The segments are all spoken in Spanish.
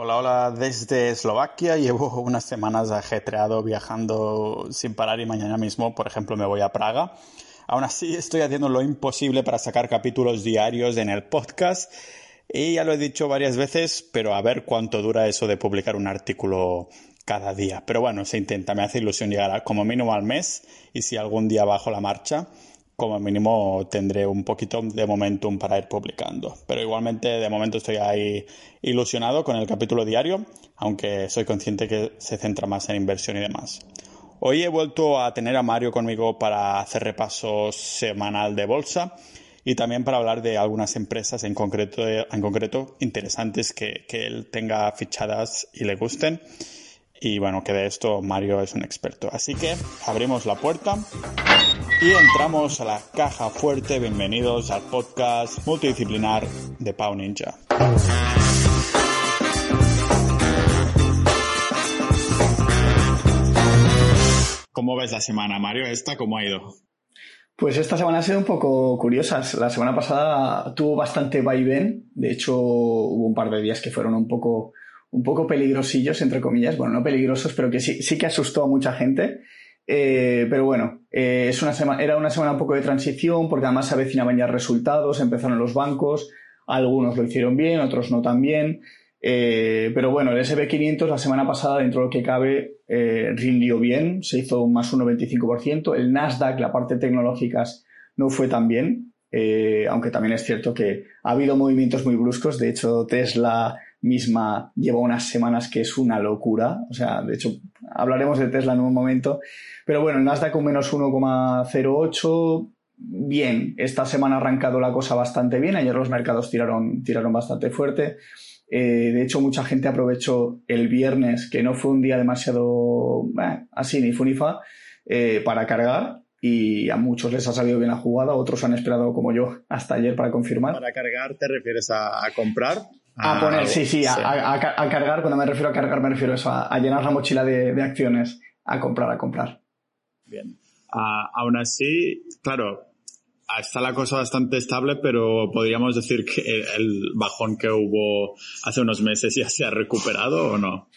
Hola, hola, desde Eslovaquia. Llevo unas semanas ajetreado viajando sin parar y mañana mismo, por ejemplo, me voy a Praga. Aún así, estoy haciendo lo imposible para sacar capítulos diarios en el podcast. Y ya lo he dicho varias veces, pero a ver cuánto dura eso de publicar un artículo cada día. Pero bueno, se intenta, me hace ilusión llegar como mínimo al mes y si algún día bajo la marcha, como mínimo tendré un poquito de momentum para ir publicando. Pero igualmente de momento estoy ahí ilusionado con el capítulo diario, aunque soy consciente que se centra más en inversión y demás. Hoy he vuelto a tener a Mario conmigo para hacer repaso semanal de bolsa y también para hablar de algunas empresas en concreto, en concreto interesantes que, que él tenga fichadas y le gusten. Y bueno, que de esto Mario es un experto. Así que abrimos la puerta y entramos a la caja fuerte. Bienvenidos al podcast multidisciplinar de Pau Ninja. ¿Cómo ves la semana, Mario? ¿Esta cómo ha ido? Pues esta semana ha sido un poco curiosa. La semana pasada tuvo bastante vaivén. De hecho, hubo un par de días que fueron un poco, un poco peligrosillos, entre comillas. Bueno, no peligrosos, pero que sí, sí que asustó a mucha gente. Eh, pero bueno, eh, es una semana, era una semana un poco de transición porque además se avecinaban ya resultados, empezaron los bancos, algunos lo hicieron bien, otros no tan bien. Eh, pero bueno, el SP500 la semana pasada, dentro de lo que cabe, rindió bien, se hizo un más 1,25%. El Nasdaq, la parte tecnológicas, no fue tan bien, aunque también es cierto que ha habido movimientos muy bruscos. De hecho, Tesla misma lleva unas semanas que es una locura. O sea, de hecho, hablaremos de Tesla en un momento. Pero bueno, el Nasdaq con menos 1,08. Bien, esta semana ha arrancado la cosa bastante bien. Ayer los mercados tiraron, tiraron bastante fuerte. Eh, de hecho, mucha gente aprovechó el viernes, que no fue un día demasiado eh, así ni funifa, eh, para cargar. Y a muchos les ha salido bien la jugada, otros han esperado como yo hasta ayer para confirmar. ¿Para cargar te refieres a comprar? A poner, sí, sí, a, cargar, cuando me refiero a cargar me refiero a eso, a, llenar la mochila de, acciones, a comprar, a comprar. Bien. aún así, claro, está la cosa bastante estable, pero podríamos decir que el bajón que hubo hace unos meses ya se ha recuperado o no?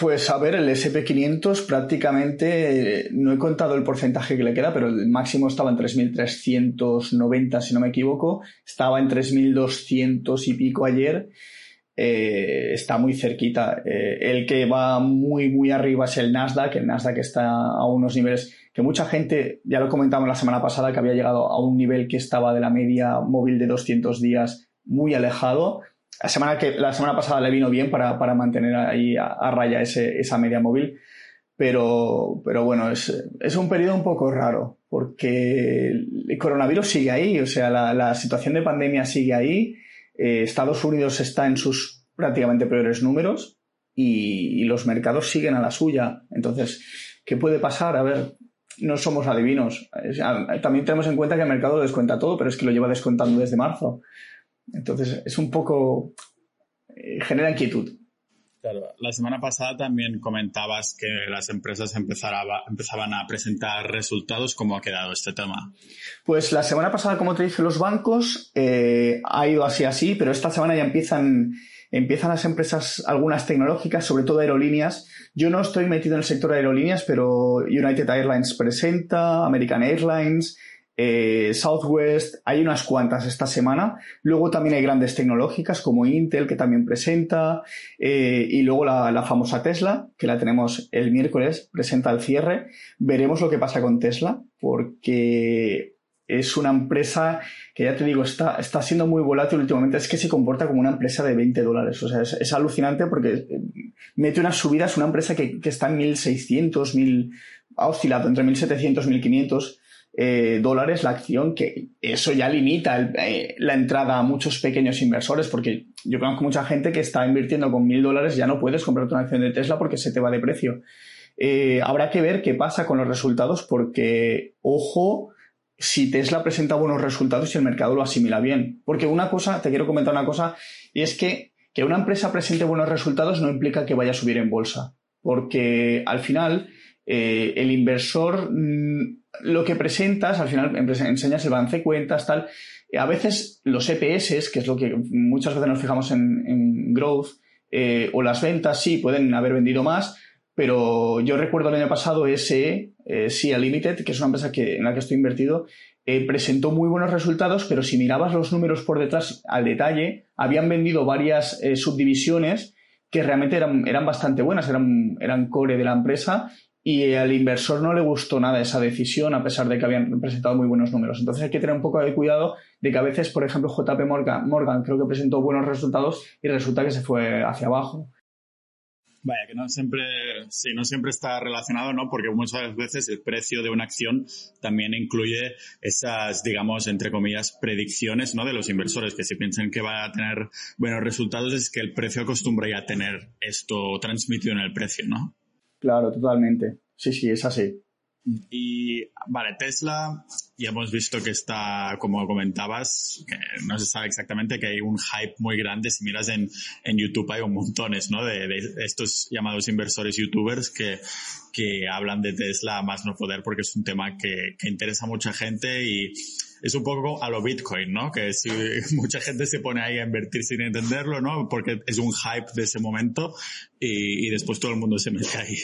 Pues a ver, el SP500 prácticamente, no he contado el porcentaje que le queda, pero el máximo estaba en 3.390, si no me equivoco, estaba en 3.200 y pico ayer, eh, está muy cerquita. Eh, el que va muy, muy arriba es el Nasdaq, el Nasdaq está a unos niveles que mucha gente, ya lo comentamos la semana pasada, que había llegado a un nivel que estaba de la media móvil de 200 días muy alejado la semana, que, la semana pasada le vino bien para, para mantener ahí a, raya ese, esa media móvil, pero, pero bueno, es, es, un periodo un poco raro porque el coronavirus sigue ahí, o sea, la, la situación de pandemia sigue ahí, eh, Estados Unidos está en sus prácticamente peores números y, y, los mercados siguen a la suya. Entonces, ¿qué puede pasar? A ver, no somos adivinos. También tenemos en cuenta que el mercado descuenta todo, pero es que lo lleva descontando desde marzo. Entonces, es un poco. Eh, genera inquietud. Claro, la semana pasada también comentabas que las empresas empezaban a presentar resultados. ¿Cómo ha quedado este tema? Pues la semana pasada, como te dije, los bancos eh, ha ido así así, pero esta semana ya empiezan, empiezan las empresas, algunas tecnológicas, sobre todo aerolíneas. Yo no estoy metido en el sector de aerolíneas, pero United Airlines presenta, American Airlines, eh, Southwest, hay unas cuantas esta semana. Luego también hay grandes tecnológicas como Intel, que también presenta. Eh, y luego la, famosa Tesla, que la tenemos el miércoles, presenta el cierre. Veremos lo que pasa con Tesla, porque es una empresa que ya te digo, está, está siendo muy volátil últimamente. Es que se comporta como una empresa de 20 dólares. O sea, es, alucinante porque eh, mete unas subidas, una empresa que, que está en 1600, 1000, ha oscilado entre 1700, 1500 eh, dólares la acción, que eso ya limita eh, la entrada a muchos pequeños inversores, porque yo conozco mucha gente que está invirtiendo con mil dólares, ya no puedes comprarte una acción de Tesla porque se te va de precio. Eh, habrá que ver qué pasa con los resultados, porque, ojo, si Tesla presenta buenos resultados y el mercado lo asimila bien. Porque una cosa, te quiero comentar una cosa, y es que que una empresa presente buenos resultados no implica que vaya a subir en bolsa. Porque al final, el inversor mm, lo que presentas, al final enseñas el balance de cuentas, tal. A veces los EPS, que es lo que muchas veces nos fijamos en, Growth, eh, o las ventas sí pueden haber vendido más, pero yo recuerdo el año pasado SE, eh, SIA Limited, que es una empresa que, en la que estoy invertido, eh, presentó muy buenos resultados, pero si mirabas los números por detrás al detalle, habían vendido varias eh, subdivisiones que realmente eran, eran bastante buenas, eran, eran core de la empresa y al inversor no le gustó nada esa decisión a pesar de que habían presentado muy buenos números. Entonces hay que tener un poco de cuidado de que a veces, por ejemplo, JP Morgan, Morgan creo que presentó buenos resultados y resulta que se fue hacia abajo. Vaya, que no siempre, sí, no siempre está relacionado, ¿no? Porque muchas veces el precio de una acción también incluye esas, digamos, entre comillas, predicciones, ¿no? De los inversores, que si piensan que va a tener buenos resultados es que el precio acostumbra ya a tener esto transmitido en el precio, ¿no? Claro, totalmente. Sí, sí, es así. Y vale, Tesla, ya hemos visto que está, como comentabas, que no se sabe exactamente que hay un hype muy grande. Si miras en, en YouTube hay un montones, ¿no? De, estos llamados inversores youtubers que, que hablan de Tesla más no poder porque es un tema que, que interesa a mucha gente y es un poco a lo Bitcoin, ¿no? Que si mucha gente se pone ahí a invertir sin entenderlo, ¿no? Porque es un hype de ese momento y, y después todo el mundo se mete ahí.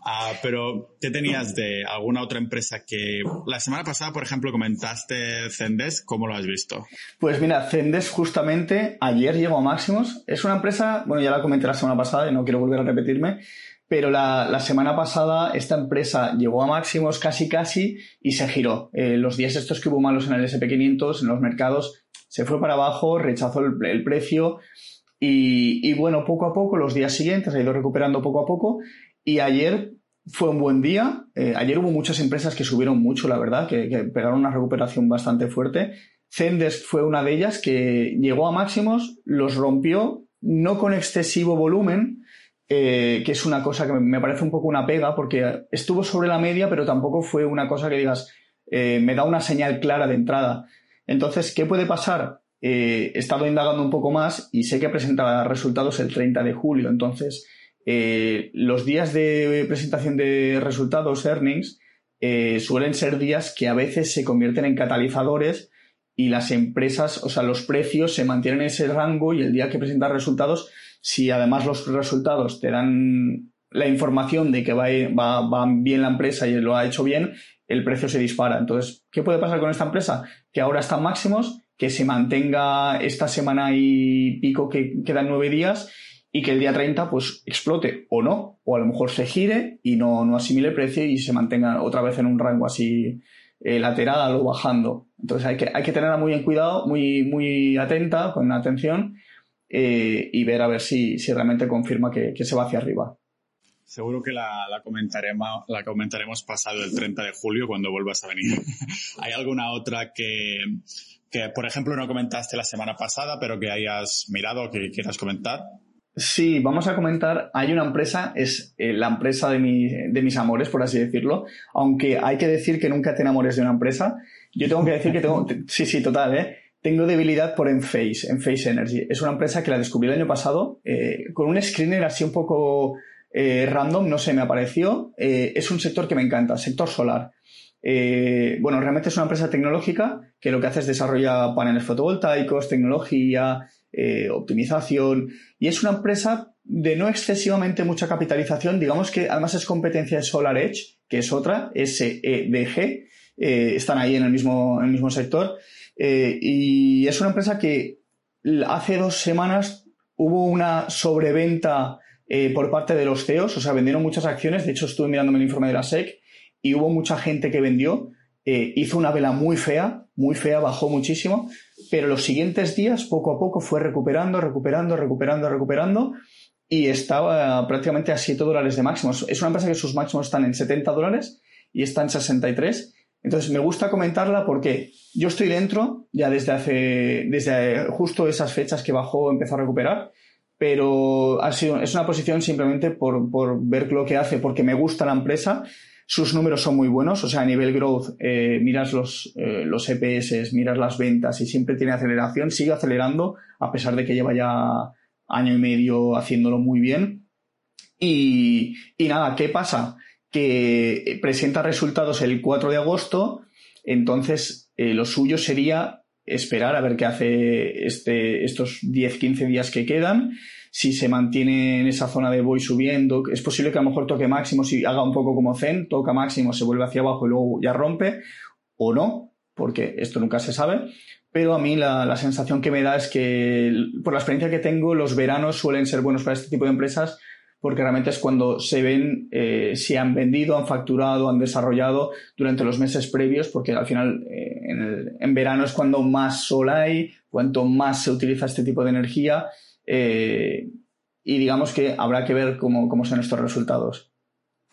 Uh, pero, ¿qué tenías de alguna otra empresa que la semana pasada, por ejemplo, comentaste Zendesk? ¿Cómo lo has visto? Pues mira, Zendesk justamente ayer llegó a máximos. Es una empresa, bueno, ya la comenté la semana pasada y no quiero volver a repetirme, pero la, semana pasada esta empresa llegó a máximos casi casi y se giró. Eh, los días estos que hubo malos en el SP500, en los mercados, se fue para abajo, rechazó el, precio y, y, bueno, poco a poco, los días siguientes ha ido recuperando poco a poco y ayer fue un buen día. Eh, ayer hubo muchas empresas que subieron mucho, la verdad, que, que pegaron una recuperación bastante fuerte. Zendesk fue una de ellas que llegó a máximos, los rompió, no con excesivo volumen, eh, que es una cosa que me parece un poco una pega, porque estuvo sobre la media, pero tampoco fue una cosa que digas, eh, me da una señal clara de entrada. Entonces, ¿qué puede pasar? Eh, he estado indagando un poco más y sé que presenta resultados el 30 de julio. Entonces, eh, los días de presentación de resultados, earnings, suelen ser días que a veces se convierten en catalizadores y las empresas, o sea, los precios se mantienen en ese rango y el día que presentan resultados si además los resultados te dan la información de que va, va, bien la empresa y lo ha hecho bien, el precio se dispara. Entonces, ¿qué puede pasar con esta empresa? Que ahora están máximos, que se mantenga esta semana y pico que quedan nueve días y que el día 30 pues explote o no, o a lo mejor se gire y no, no asimile el precio y se mantenga otra vez en un rango así eh, lateral o bajando. Entonces hay que, hay que tenerla muy en cuidado, muy, muy atenta, con atención eh, y ver a ver si, si realmente confirma que, que, se va hacia arriba. Seguro que la, la, comentaremos, la comentaremos pasado el 30 de julio cuando vuelvas a venir. ¿Hay alguna otra que, que, por ejemplo, no comentaste la semana pasada, pero que hayas mirado o que quieras comentar? Sí, vamos a comentar, hay una empresa, es eh, la empresa de, mi, de mis amores, por así decirlo, aunque hay que decir que nunca te enamores de una empresa. Yo tengo que decir que tengo, sí, sí, total, ¿eh? Tengo debilidad por Enphase, Enphase Energy. Es una empresa que la descubrí el año pasado eh, con un screener así un poco eh, random, no sé, me apareció. Eh, es un sector que me encanta, sector solar. Eh, bueno, realmente es una empresa tecnológica que lo que hace es desarrollar paneles fotovoltaicos, tecnología, eh, optimización y es una empresa de no excesivamente mucha capitalización, digamos que además es competencia de Solar Edge, que es otra, SEDG, están ahí en el mismo, en el mismo sector eh, y es una empresa que hace dos semanas hubo una sobreventa eh, por parte de los CEOs, o sea, vendieron muchas acciones. De hecho, estuve mirándome el informe de la SEC y hubo mucha gente que vendió. Eh, hizo una vela muy fea, muy fea, bajó muchísimo, pero los siguientes días, poco a poco, fue recuperando, recuperando, recuperando, recuperando y estaba prácticamente a 7 dólares de máximos. Es una empresa que sus máximos están en 70 dólares y está en 63 entonces me gusta comentarla porque yo estoy dentro ya desde hace, desde justo esas fechas que bajó, empezó a recuperar, pero ha sido, es una posición simplemente por, por ver lo que hace, porque me gusta la empresa. Sus números son muy buenos, o sea, a nivel growth, eh, miras los, eh, los EPS, miras las ventas y siempre tiene aceleración, sigue acelerando a pesar de que lleva ya año y medio haciéndolo muy bien. Y, y nada, ¿qué pasa? Que presenta resultados el 4 de agosto, entonces eh, lo suyo sería esperar a ver qué hace este, estos 10-15 días que quedan. si se mantiene en esa zona de voy subiendo, es posible que a lo mejor toque máximo, si haga un poco como Zen, toca máximo, se vuelve hacia abajo y luego ya rompe, o no, porque esto nunca se sabe. Pero a mí la sensación que me da es que, por la experiencia que tengo, los veranos suelen ser buenos para este tipo de empresas porque realmente es cuando se ven eh, si han vendido, han facturado, han desarrollado durante los meses previos, porque al final eh, en, verano es cuando más sol hay, cuanto más se utiliza este tipo de energía eh, y digamos que habrá que ver cómo, cómo son estos resultados.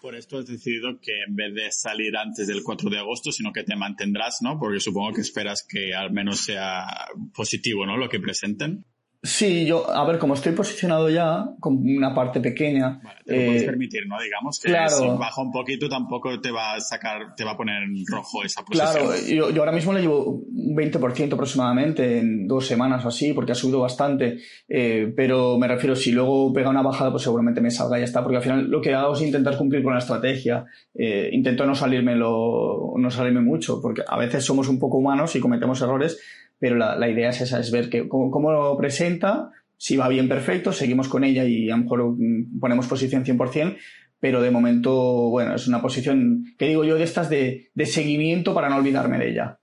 Por esto has decidido que en vez de salir antes del 4 de agosto, sino que te mantendrás, ¿no? Porque supongo que esperas que al menos sea positivo, ¿no? Lo que presenten. Sí, yo, a ver, como estoy posicionado ya con una parte pequeña. Vale, te lo puedes eh, permitir, ¿no? Digamos que si baja un poquito tampoco te va a sacar, te va a poner en rojo esa posición. Claro, yo, yo ahora mismo le llevo un 20% aproximadamente en dos semanas o así, porque ha subido bastante. Eh, pero me refiero, si luego pega una bajada, pues seguramente me salga y ya está, porque al final lo que hago es intentar cumplir con la estrategia. Eh, intento no salirme lo, no salirme mucho, porque a veces somos un poco humanos y cometemos errores pero la, la idea es esa, es ver que, cómo, lo presenta, si va bien, perfecto, seguimos con ella y a lo mejor mm, ponemos posición 100%, pero de momento, bueno, es una posición, que digo yo, de estas de, de seguimiento para no olvidarme de ella.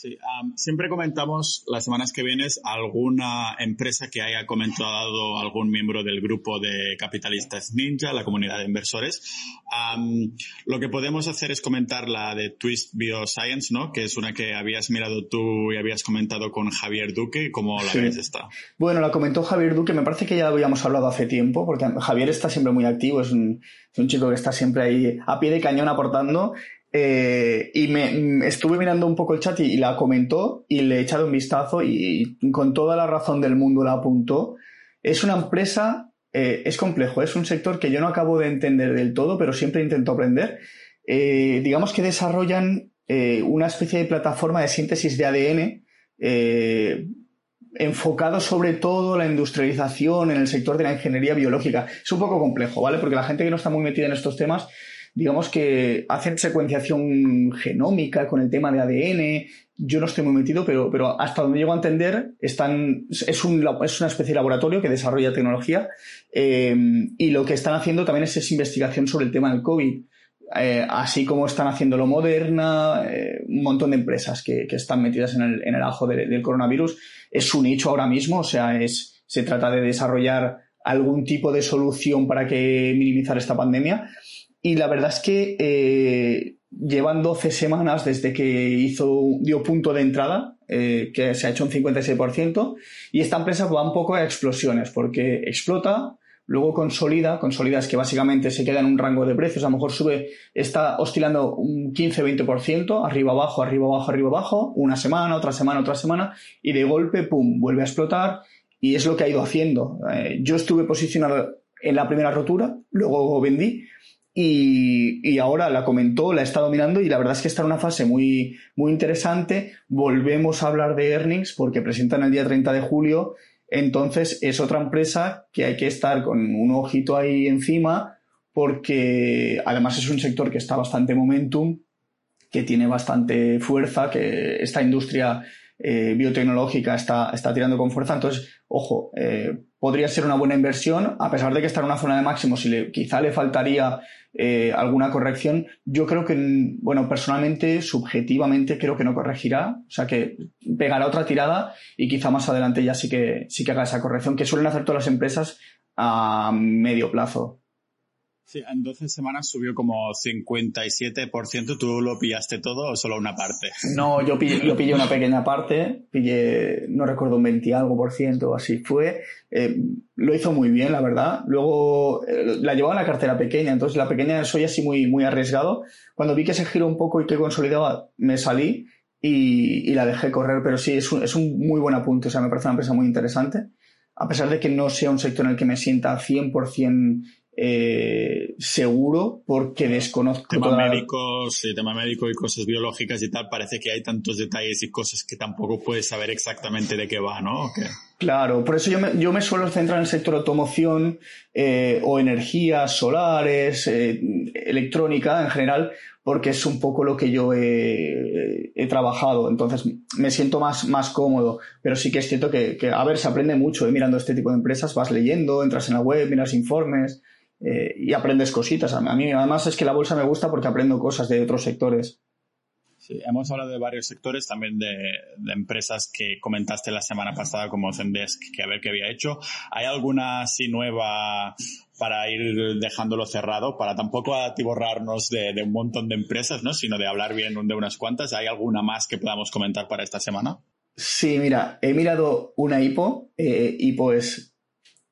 Sí, siempre comentamos las semanas que vienes alguna empresa que haya comentado algún miembro del grupo de capitalistas Ninja, la comunidad de inversores. lo que podemos hacer es comentar la de Twist Bioscience, ¿no? Que es una que habías mirado tú y habías comentado con Javier Duque. ¿Cómo la ves esta? Bueno, la comentó Javier Duque. Me parece que ya habíamos hablado hace tiempo, porque Javier está siempre muy activo. Es un, es un chico que está siempre ahí a pie de cañón aportando eh, y me mm, estuve mirando un poco el chat y, la comentó y le he echado un vistazo y, con toda la razón del mundo la apuntó. Es una empresa, eh, es complejo, es un sector que yo no acabo de entender del todo, pero siempre intento aprender. Eh, digamos que desarrollan una especie de plataforma de síntesis de ADN enfocado sobre todo la industrialización en el sector de la ingeniería biológica. Es un poco complejo, ¿vale? Porque la gente que no está muy metida en estos temas digamos que hacen secuenciación genómica con el tema de ADN. Yo no estoy muy metido, pero, pero hasta donde llego a entender, están, es, un, es una especie de laboratorio que desarrolla tecnología eh, y lo que están haciendo también es, investigación sobre el tema del COVID. Eh, así como están haciéndolo Moderna, eh, un montón de empresas que, que están metidas en el, en el ajo del coronavirus. Es su nicho ahora mismo, o sea, es, se trata de desarrollar algún tipo de solución para que minimizar esta pandemia. Y la verdad es que eh, llevan 12 semanas desde que hizo, dio punto de entrada, eh, que se ha hecho un 56%, y esta empresa va un poco a explosiones, porque explota, luego consolida, consolida es que básicamente se queda en un rango de precios, a lo mejor sube, está oscilando un 15-20%, arriba abajo, arriba abajo, arriba abajo, una semana, otra semana, otra semana, y de golpe, pum, vuelve a explotar, y es lo que ha ido haciendo. Eh, yo estuve posicionado en la primera rotura, luego vendí, y, ahora la comentó, la he estado mirando y la verdad es que está en una fase muy, muy interesante. Volvemos a hablar de earnings porque presentan el día 30 de julio. Entonces es otra empresa que hay que estar con un ojito ahí encima porque además es un sector que está bastante momentum, que tiene bastante fuerza, que esta industria eh, biotecnológica está, está tirando con fuerza. Entonces, ojo, eh, podría ser una buena inversión, a pesar de que está en una zona de máximo, si le, quizá le faltaría eh, alguna corrección, yo creo que, bueno, personalmente, subjetivamente, creo que no corregirá, o sea que pegará otra tirada y quizá más adelante ya sí que, sí que haga esa corrección, que suelen hacer todas las empresas a medio plazo. Sí, en 12 semanas subió como 57%. ¿Tú lo pillaste todo o solo una parte? No, yo pillé, yo pillé una pequeña parte. Pillé, no recuerdo, un 20 algo por ciento, así fue. Eh, lo hizo muy bien, la verdad. Luego eh, la llevaba en la cartera pequeña, entonces la pequeña soy así muy, muy arriesgado. Cuando vi que se giró un poco y que consolidaba, me salí y, y la dejé correr. Pero sí, es un, es un muy buen apunte. O sea, me parece una empresa muy interesante. A pesar de que no sea un sector en el que me sienta 100% eh, seguro porque desconozco. Tema médicos, tema médico y cosas biológicas y tal, parece que hay tantos detalles y cosas que tampoco puedes saber exactamente de qué va, ¿no? Claro, por eso yo me, yo me suelo centrar en el sector automoción eh, o energías solares, eh, electrónica en general, porque es un poco lo que yo he, trabajado. Entonces me siento más, más cómodo. Pero sí que es cierto que, a ver, se aprende mucho ¿eh? mirando este tipo de empresas. Vas leyendo, entras en la web, miras informes y aprendes cositas. A mí además es que la bolsa me gusta porque aprendo cosas de otros sectores hemos hablado de varios sectores, también de, empresas que comentaste la semana pasada como Zendesk, que a ver qué había hecho. ¿Hay alguna así nueva para ir dejándolo cerrado, para tampoco atiborrarnos de, de un montón de empresas, ¿no? sino de hablar bien de unas cuantas? ¿Hay alguna más que podamos comentar para esta semana? Sí, mira, he mirado una IPO. Eh, IPO es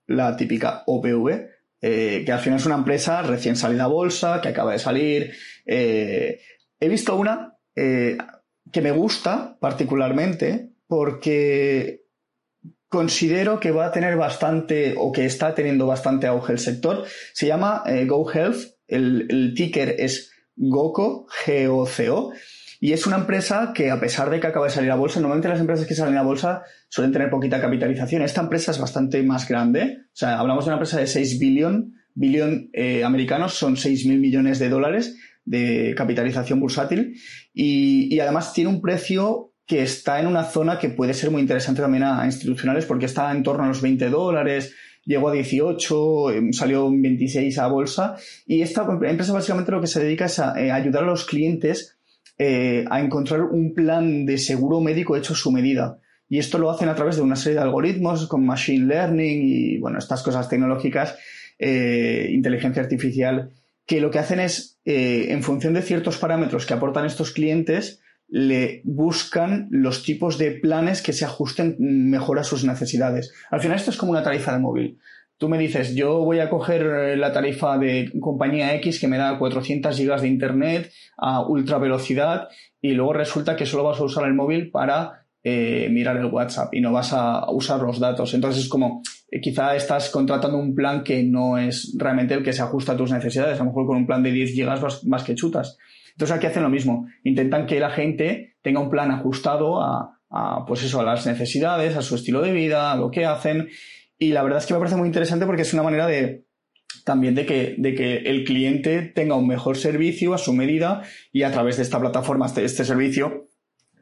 la típica OPV, eh, que al final es una empresa recién salida a bolsa, que acaba de salir. Eh, he visto una eh, que me gusta particularmente porque considero que va a tener bastante o que está teniendo bastante auge el sector. Se llama GoHealth, el, ticker es GOCO, G-O-C-O, y es una empresa que a pesar de que acaba de salir a bolsa, normalmente las empresas que salen a bolsa suelen tener poquita capitalización. Esta empresa es bastante más grande, o sea, hablamos de una empresa de 6 billón, billón eh, americanos, son 6 mil millones de dólares, de capitalización bursátil. Y, además tiene un precio que está en una zona que puede ser muy interesante también a, institucionales porque está en torno a los 20 dólares, llegó a 18, em, salió en 26 a bolsa. Y esta empresa básicamente lo que se dedica es a, eh, ayudar a los clientes eh, a encontrar un plan de seguro médico hecho a su medida. Y esto lo hacen a través de una serie de algoritmos con machine learning y, bueno, estas cosas tecnológicas, eh, inteligencia artificial que lo que hacen es, eh, en función de ciertos parámetros que aportan estos clientes, le buscan los tipos de planes que se ajusten mejor a sus necesidades. Al final esto es como una tarifa de móvil. Tú me dices, yo voy a coger eh, la tarifa de compañía X que me da 400 gigas de internet a ultra velocidad y luego resulta que solo vas a usar el móvil para eh, mirar el WhatsApp y no vas a usar los datos. Entonces es como, eh, quizá estás contratando un plan que no es realmente el que se ajusta a tus necesidades. A lo mejor con un plan de 10 gigas más, que chutas. Entonces aquí hacen lo mismo. Intentan que la gente tenga un plan ajustado a, pues eso, a las necesidades, a su estilo de vida, a lo que hacen. Y la verdad es que me parece muy interesante porque es una manera de, también de que, de que el cliente tenga un mejor servicio a su medida y a través de esta plataforma, este, este servicio,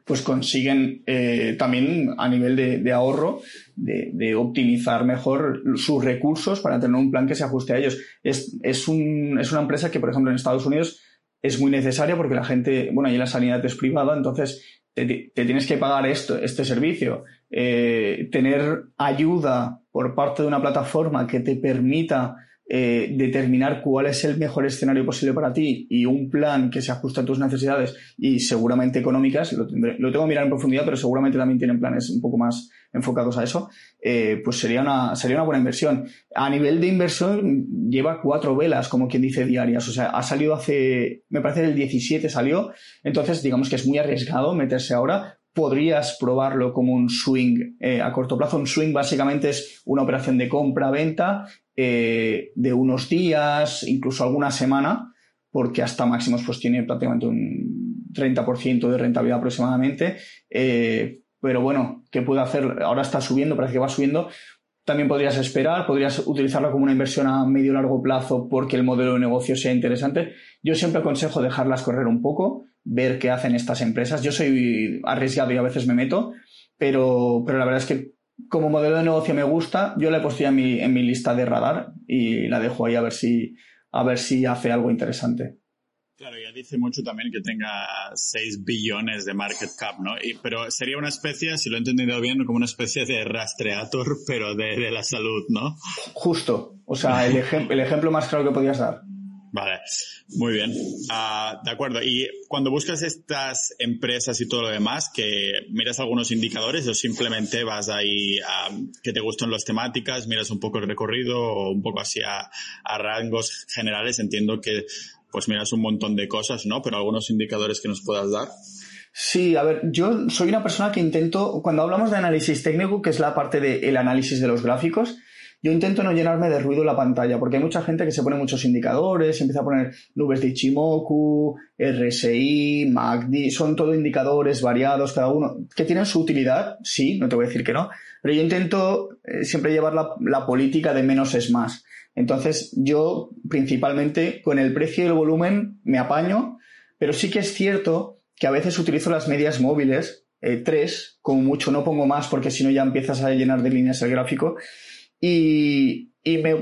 pues consiguen eh, también a nivel de, ahorro de, optimizar mejor sus recursos para tener un plan que se ajuste a ellos. Es, es, un, es una empresa que, por ejemplo, en Estados Unidos es muy necesaria porque la gente, bueno, ahí la sanidad es privada, entonces te, tienes que pagar esto, este servicio. Eh, tener ayuda por parte de una plataforma que te permita eh, determinar cuál es el mejor escenario posible para ti y un plan que se ajuste a tus necesidades y seguramente económicas, lo, tengo que mirar en profundidad, pero seguramente también tienen planes un poco más enfocados a eso, eh, pues sería una, sería una buena inversión. A nivel de inversión, lleva cuatro velas, como quien dice, diarias. O sea, ha salido hace, me parece el 17 salió, entonces digamos que es muy arriesgado meterse ahora, podrías probarlo como un swing eh, a corto plazo. Un swing básicamente es una operación de compra-venta eh, de unos días, incluso alguna semana, porque hasta máximos pues tiene prácticamente un 30% de rentabilidad aproximadamente. Eh, pero bueno, ¿qué puede hacer? Ahora está subiendo, parece que va subiendo. También podrías esperar, podrías utilizarlo como una inversión a medio largo plazo porque el modelo de negocio sea interesante. Yo siempre aconsejo dejarlas correr un poco, ver qué hacen estas empresas. Yo soy arriesgado y a veces me meto, pero, pero la verdad es que como modelo de negocio me gusta, yo la he puesto ya en mi, en mi lista de radar y la dejo ahí a ver si, a ver si hace algo interesante. Claro, ya dice mucho también que tenga 6 billones de market cap, ¿no? Y, pero sería una especie, si lo he entendido bien, como una especie de rastreator, pero de, de la salud, ¿no? Justo. O sea, el, el ejemplo más claro que podías dar. Vale, muy bien. Ah, de acuerdo. Y cuando buscas estas empresas y todo lo demás, que miras algunos indicadores o simplemente vas ahí a que te gustan las temáticas, miras un poco el recorrido o un poco así a, rangos generales, entiendo que pues miras un montón de cosas, ¿no? Pero algunos indicadores que nos puedas dar. Sí, a ver, yo soy una persona que intento, cuando hablamos de análisis técnico, que es la parte del análisis de los gráficos, yo intento no llenarme de ruido la pantalla, porque hay mucha gente que se pone muchos indicadores, empieza a poner nubes de Ichimoku, RSI, MACD, son todo indicadores variados, cada uno, que tienen su utilidad, sí, no te voy a decir que no, pero yo intento eh, siempre llevar la, la política de menos es más. Entonces, yo principalmente con el precio y el volumen me apaño, pero sí que es cierto que a veces utilizo las medias móviles, eh, tres, como mucho, no pongo más porque si no ya empiezas a llenar de líneas el gráfico. Y,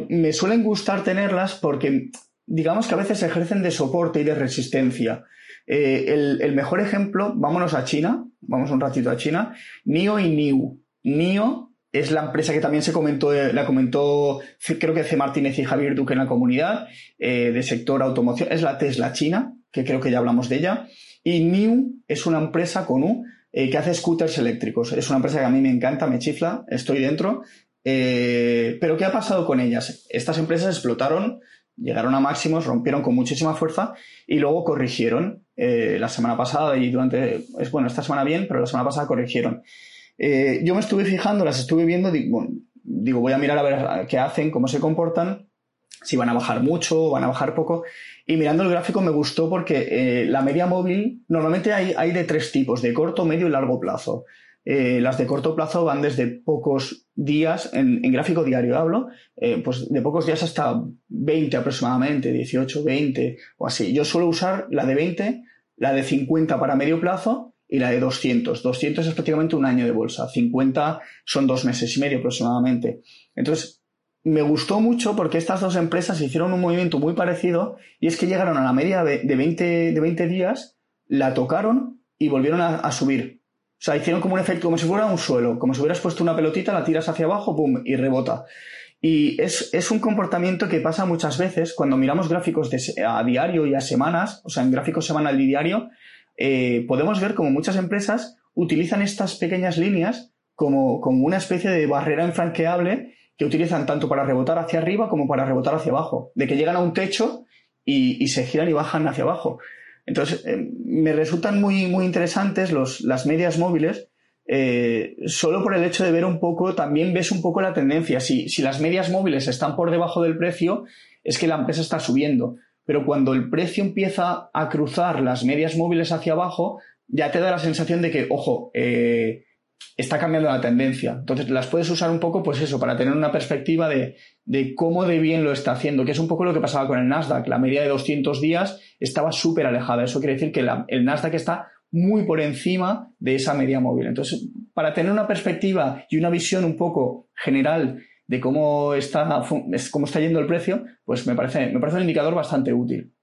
me, suelen gustar tenerlas porque digamos que a veces ejercen de soporte y de resistencia. Eh, el, mejor ejemplo, vámonos a China, vamos un ratito a China, NIO y NIU. NIO es la empresa que también se comentó, eh, la comentó, creo que C. Martínez y Javier Duque en la comunidad, de sector automoción, es la Tesla China, que creo que ya hablamos de ella. Y NIU es una empresa con U eh, que hace scooters eléctricos. Es una empresa que a mí me encanta, me chifla, estoy dentro. Eh, pero ¿qué ha pasado con ellas? Estas empresas explotaron, llegaron a máximos, rompieron con muchísima fuerza y luego corrigieron eh, la semana pasada y durante, es bueno, esta semana bien, pero la semana pasada corrigieron. yo me estuve fijando, las estuve viendo, digo, digo, voy a mirar a ver qué hacen, cómo se comportan, si van a bajar mucho, van a bajar poco. Y mirando el gráfico me gustó porque eh, la media móvil normalmente hay, hay, de tres tipos, de corto, medio y largo plazo. Eh, las de corto plazo van desde pocos días, en, gráfico diario hablo, eh, pues de pocos días hasta 20 aproximadamente, 18, 20 o así. Yo suelo usar la de 20, la de 50 para medio plazo y la de 200. 200 es prácticamente un año de bolsa, 50 son dos meses y medio aproximadamente. Entonces, me gustó mucho porque estas dos empresas hicieron un movimiento muy parecido y es que llegaron a la media de, 20, de 20 días, la tocaron y volvieron a, subir. O sea, hicieron como un efecto, como si fuera un suelo, como si hubieras puesto una pelotita, la tiras hacia abajo, ¡pum! y rebota. Y es, es un comportamiento que pasa muchas veces cuando miramos gráficos a diario y a semanas, o sea, en gráficos semanal y diario, eh, podemos ver como muchas empresas utilizan estas pequeñas líneas como, como una especie de barrera infranqueable que utilizan tanto para rebotar hacia arriba como para rebotar hacia abajo, de que llegan a un techo y, se giran y bajan hacia abajo. Entonces, eh, me resultan muy, muy interesantes los, las medias móviles, eh, solo por el hecho de ver un poco, también ves un poco la tendencia. Si, si las medias móviles están por debajo del precio, es que la empresa está subiendo. Pero cuando el precio empieza a cruzar las medias móviles hacia abajo, ya te da la sensación de que, ojo, eh, está cambiando la tendencia. Entonces las puedes usar un poco, pues eso, para tener una perspectiva de, cómo de bien lo está haciendo, que es un poco lo que pasaba con el Nasdaq. La media de 200 días estaba súper alejada. Eso quiere decir que el Nasdaq está muy por encima de esa media móvil. Entonces, para tener una perspectiva y una visión un poco general de cómo está, cómo está yendo el precio, pues me parece, me parece un indicador bastante útil.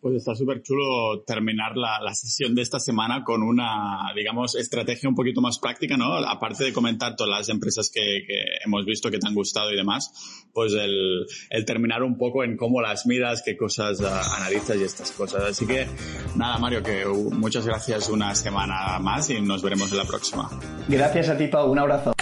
Pues está súper chulo terminar la, la, sesión de esta semana con una, digamos, estrategia un poquito más práctica, ¿no? Aparte de comentar todas las empresas que, que hemos visto que te han gustado y demás, pues el, el, terminar un poco en cómo las miras, qué cosas analizas y estas cosas. Así que nada, Mario, que muchas gracias una semana más y nos veremos en la próxima. Gracias a ti, Pau. Un abrazo.